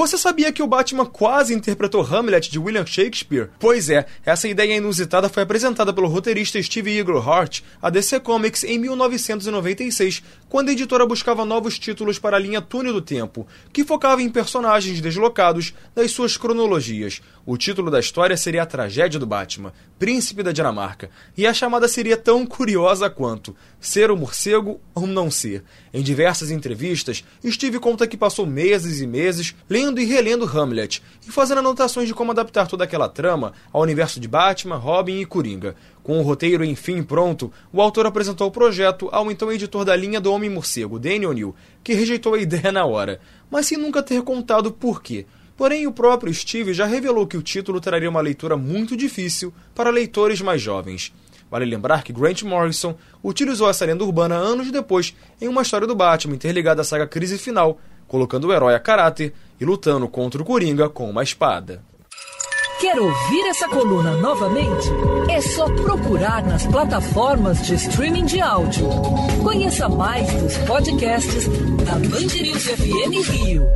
Você sabia que o Batman quase interpretou Hamlet de William Shakespeare? Pois é, essa ideia inusitada foi apresentada pelo roteirista Steve Eaglehart à DC Comics em 1996, quando a editora buscava novos títulos para a linha Túnel do Tempo, que focava em personagens deslocados das suas cronologias. O título da história seria A Tragédia do Batman, Príncipe da Dinamarca, e a chamada seria tão curiosa quanto Ser o Morcego ou Não Ser. Em diversas entrevistas, Steve conta que passou meses e meses lendo e relendo Hamlet e fazendo anotações de como adaptar toda aquela trama ao universo de Batman, Robin e Coringa. Com o roteiro enfim pronto, o autor apresentou o projeto ao então editor da linha do Homem-Morcego, Danny O'Neill, que rejeitou a ideia na hora, mas sem nunca ter contado por quê. Porém, o próprio Steve já revelou que o título traria uma leitura muito difícil para leitores mais jovens. Vale lembrar que Grant Morrison utilizou essa lenda urbana anos depois em uma história do Batman interligada à saga Crise Final, colocando o herói a caráter e lutando contra o Coringa com uma espada. Quer ouvir essa coluna novamente? É só procurar nas plataformas de streaming de áudio. Conheça mais dos podcasts da Band FM Rio.